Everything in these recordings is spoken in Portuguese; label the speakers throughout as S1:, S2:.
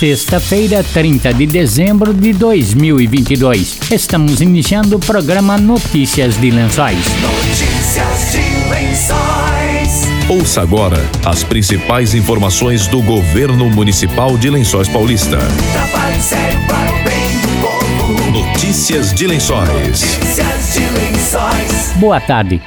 S1: sexta-feira, 30 de dezembro de 2022. Estamos iniciando o programa Notícias de Lençóis.
S2: Notícias de Lençóis.
S3: Ouça agora as principais informações do governo municipal de Lençóis Paulista. Notícias de Lençóis.
S2: Notícias de Lençóis.
S1: Boa tarde.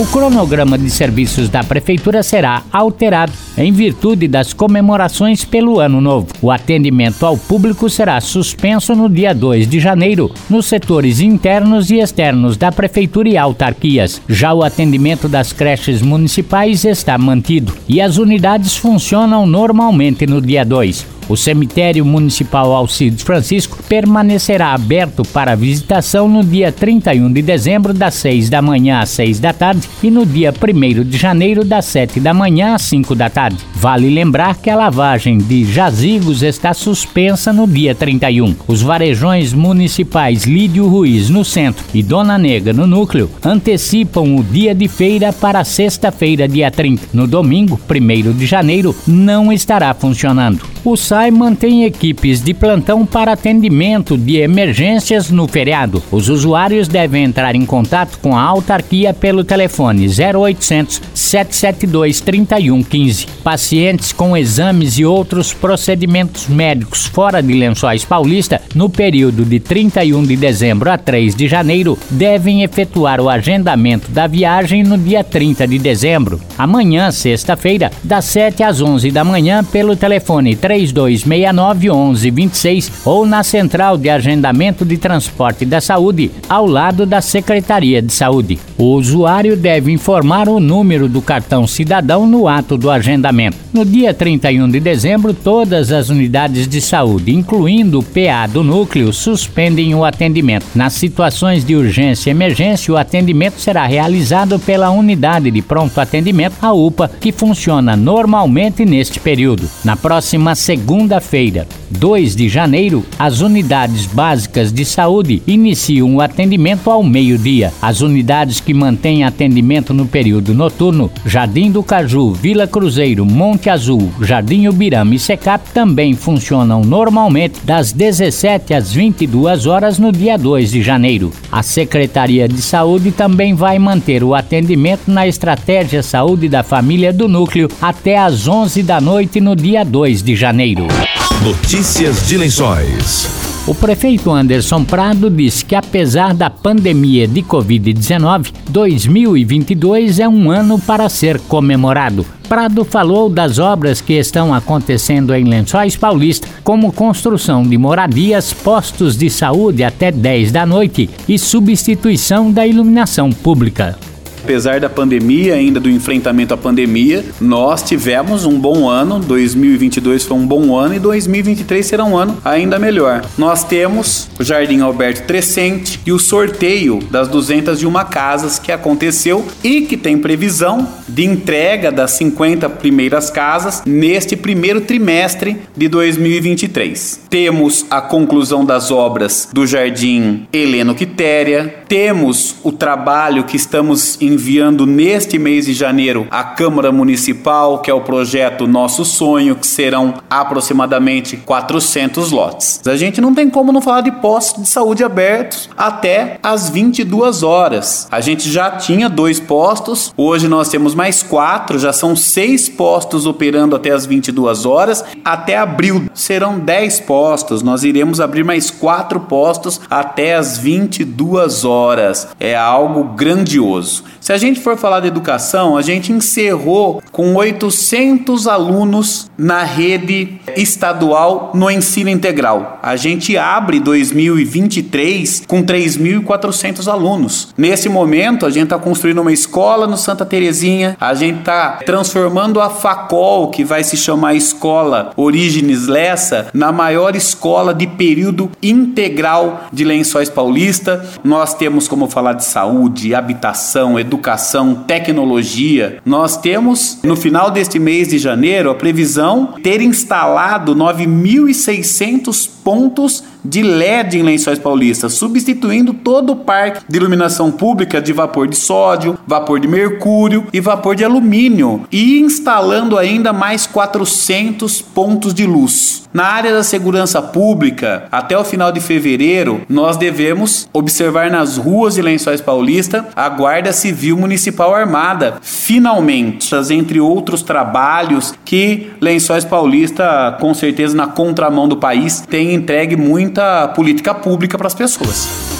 S1: O cronograma de serviços da Prefeitura será alterado em virtude das comemorações pelo Ano Novo. O atendimento ao público será suspenso no dia 2 de janeiro, nos setores internos e externos da Prefeitura e autarquias. Já o atendimento das creches municipais está mantido e as unidades funcionam normalmente no dia 2. O cemitério municipal Alcides Francisco permanecerá aberto para visitação no dia 31 de dezembro, das 6 da manhã às 6 da tarde, e no dia 1 de janeiro, das 7 da manhã às 5 da tarde. Vale lembrar que a lavagem de jazigos está suspensa no dia 31. Os varejões municipais Lídio Ruiz, no centro, e Dona Nega, no núcleo, antecipam o dia de feira para sexta-feira, dia 30. No domingo, 1 de janeiro, não estará funcionando. O SAI mantém equipes de plantão para atendimento de emergências no feriado. Os usuários devem entrar em contato com a autarquia pelo telefone 0800 772 3115. Pacientes com exames e outros procedimentos médicos fora de Lençóis Paulista no período de 31 de dezembro a 3 de janeiro devem efetuar o agendamento da viagem no dia 30 de dezembro. Amanhã, sexta-feira, das 7 às 11 da manhã pelo telefone 3269 1126 ou na Central de Agendamento de Transporte da Saúde, ao lado da Secretaria de Saúde. O usuário deve informar o número do cartão cidadão no ato do agendamento. No dia 31 de dezembro, todas as unidades de saúde, incluindo o PA do núcleo, suspendem o atendimento. Nas situações de urgência e emergência, o atendimento será realizado pela unidade de pronto atendimento, a UPA, que funciona normalmente neste período. Na próxima segunda-feira, 2 de janeiro, as unidades básicas de saúde iniciam o atendimento ao meio-dia. As unidades que mantêm atendimento no período noturno, Jardim do Caju, Vila Cruzeiro, Monte Azul, Jardim Ubirama e Secap também funcionam normalmente das 17 às 22 horas no dia 2 de janeiro. A Secretaria de Saúde também vai manter o atendimento na Estratégia Saúde da Família do Núcleo até às 11 da noite no dia 2 de janeiro.
S3: Notícias de Lençóis.
S1: O prefeito Anderson Prado disse que, apesar da pandemia de Covid-19, 2022 é um ano para ser comemorado. Prado falou das obras que estão acontecendo em Lençóis Paulista, como construção de moradias, postos de saúde até 10 da noite e substituição da iluminação pública.
S4: Apesar da pandemia, ainda do enfrentamento à pandemia, nós tivemos um bom ano. 2022 foi um bom ano e 2023 será um ano ainda melhor. Nós temos o Jardim Alberto Crescente e o sorteio das 201 casas que aconteceu e que tem previsão de entrega das 50 primeiras casas neste primeiro trimestre de 2023. Temos a conclusão das obras do Jardim Heleno Quitéria, temos o trabalho que estamos enviando neste mês de janeiro à Câmara Municipal, que é o projeto Nosso Sonho, que serão aproximadamente 400 lotes. A gente não tem como não falar de postos de saúde abertos até às 22 horas. A gente já tinha dois postos, hoje nós temos mais quatro, já são seis postos operando até às 22 horas. Até abril serão 10 postos, nós iremos abrir mais quatro postos até às 22 horas. É algo grandioso. Se a gente for falar de educação, a gente encerrou com 800 alunos na rede estadual no ensino integral. A gente abre 2023 com 3.400 alunos. Nesse momento, a gente está construindo uma escola no Santa Terezinha, a gente está transformando a Facol, que vai se chamar Escola Orígenes Lessa, na maior escola de período integral de Lençóis Paulista. Nós temos como falar de saúde, habitação, educação educação, tecnologia, nós temos no final deste mês de janeiro a previsão ter instalado 9.600 pontos de LED em Lençóis Paulistas, substituindo todo o parque de iluminação pública de vapor de sódio, vapor de mercúrio e vapor de alumínio, e instalando ainda mais 400 pontos de luz. Na área da segurança pública, até o final de fevereiro, nós devemos observar nas ruas de Lençóis Paulista a Guarda Civil Municipal Armada, finalmente, entre outros trabalhos que Lençóis Paulista, com certeza na contramão do país, tem entregue muita política pública para as pessoas.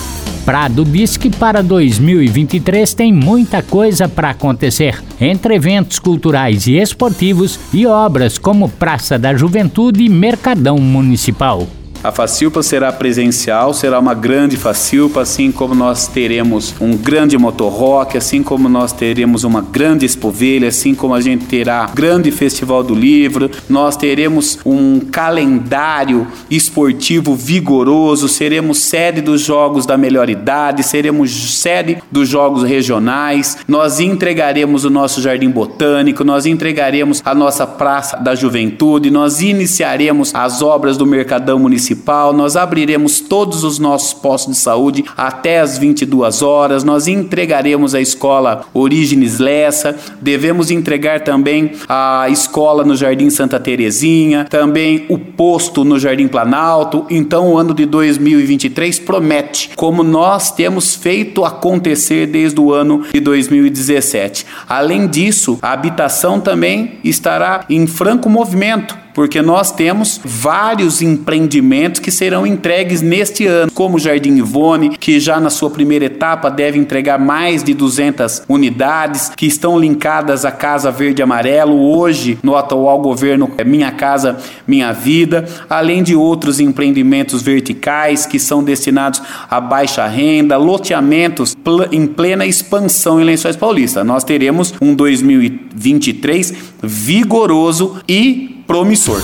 S1: Prado diz que para 2023 tem muita coisa para acontecer, entre eventos culturais e esportivos e obras como Praça da Juventude e Mercadão Municipal.
S4: A Facilpa será presencial, será uma grande Facilpa, assim como nós teremos um grande motorrock, assim como nós teremos uma grande expovelha, assim como a gente terá grande festival do livro, nós teremos um calendário esportivo vigoroso, seremos sede dos jogos da melhor idade, seremos sede dos jogos regionais, nós entregaremos o nosso jardim botânico, nós entregaremos a nossa praça da juventude, nós iniciaremos as obras do Mercadão Municipal municipal, nós abriremos todos os nossos postos de saúde até as 22 horas, nós entregaremos a escola Orígenes Lessa, devemos entregar também a escola no Jardim Santa Terezinha, também o posto no Jardim Planalto. Então, o ano de 2023 promete, como nós temos feito acontecer desde o ano de 2017. Além disso, a habitação também estará em franco movimento porque nós temos vários empreendimentos que serão entregues neste ano, como o Jardim Ivone, que já na sua primeira etapa deve entregar mais de 200 unidades, que estão linkadas à Casa Verde Amarelo, hoje no atual governo é Minha Casa Minha Vida, além de outros empreendimentos verticais que são destinados a baixa renda, loteamentos em plena expansão em Lençóis Paulista. Nós teremos um 2023 vigoroso e promissor.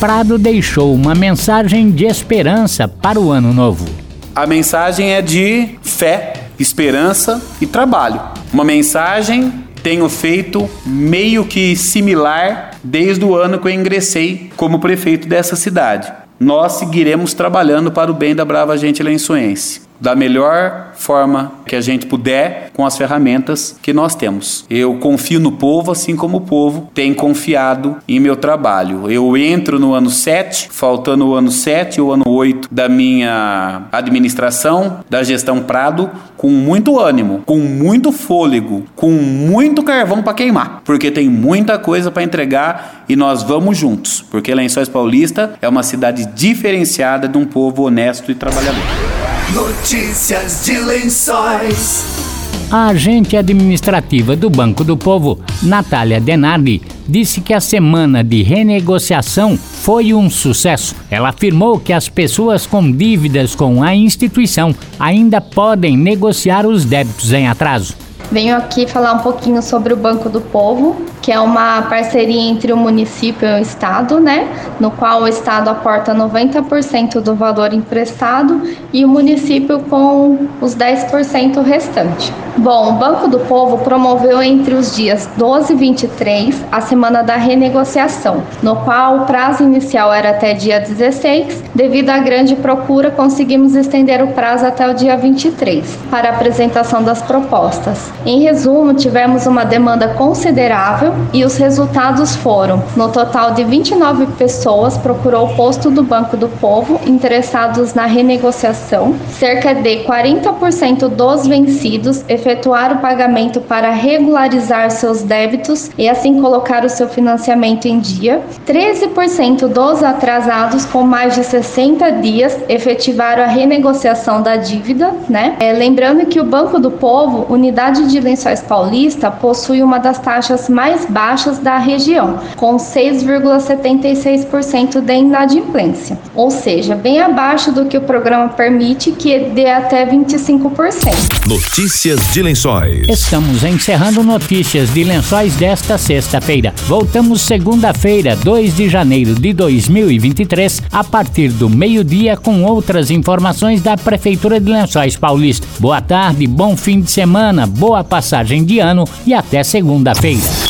S1: Prado deixou uma mensagem de esperança para o ano novo.
S4: A mensagem é de fé, esperança e trabalho. Uma mensagem tenho feito meio que similar desde o ano que eu ingressei como prefeito dessa cidade. Nós seguiremos trabalhando para o bem da brava gente lençoense da melhor forma que a gente puder com as ferramentas que nós temos. Eu confio no povo assim como o povo tem confiado em meu trabalho. Eu entro no ano 7, faltando o ano 7 e o ano 8 da minha administração, da gestão Prado, com muito ânimo, com muito fôlego, com muito carvão para queimar, porque tem muita coisa para entregar e nós vamos juntos, porque Lençóis Paulista é uma cidade diferenciada de um povo honesto e trabalhador.
S2: Notícias de Lençóis.
S1: A agente administrativa do Banco do Povo, Natália Denardi, disse que a semana de renegociação foi um sucesso. Ela afirmou que as pessoas com dívidas com a instituição ainda podem negociar os débitos em atraso.
S5: Venho aqui falar um pouquinho sobre o Banco do Povo, que é uma parceria entre o município e o estado, né? No qual o estado aporta 90% do valor emprestado e o município com os 10% restante. Bom, o Banco do Povo promoveu entre os dias 12 e 23 a semana da renegociação, no qual o prazo inicial era até dia 16. Devido à grande procura, conseguimos estender o prazo até o dia 23 para a apresentação das propostas. Em resumo, tivemos uma demanda considerável e os resultados foram: no total de 29 pessoas procurou o posto do Banco do Povo interessados na renegociação, cerca de 40% dos vencidos efetuaram o pagamento para regularizar seus débitos e assim colocar o seu financiamento em dia, 13% dos atrasados com mais de 60 dias efetivaram a renegociação da dívida, né? É, lembrando que o Banco do Povo, unidade de Lençóis Paulista, possui uma das taxas mais baixas da região, com 6,76% de inadimplência, ou seja, bem abaixo do que o programa permite, que dê até 25%.
S3: Notícias de Lençóis.
S1: Estamos encerrando notícias de Lençóis desta sexta-feira. Voltamos segunda-feira, 2 de janeiro de 2023, a partir do meio-dia com outras informações da Prefeitura de Lençóis Paulista. Boa tarde, bom fim de semana, boa passagem de ano e até segunda-feira.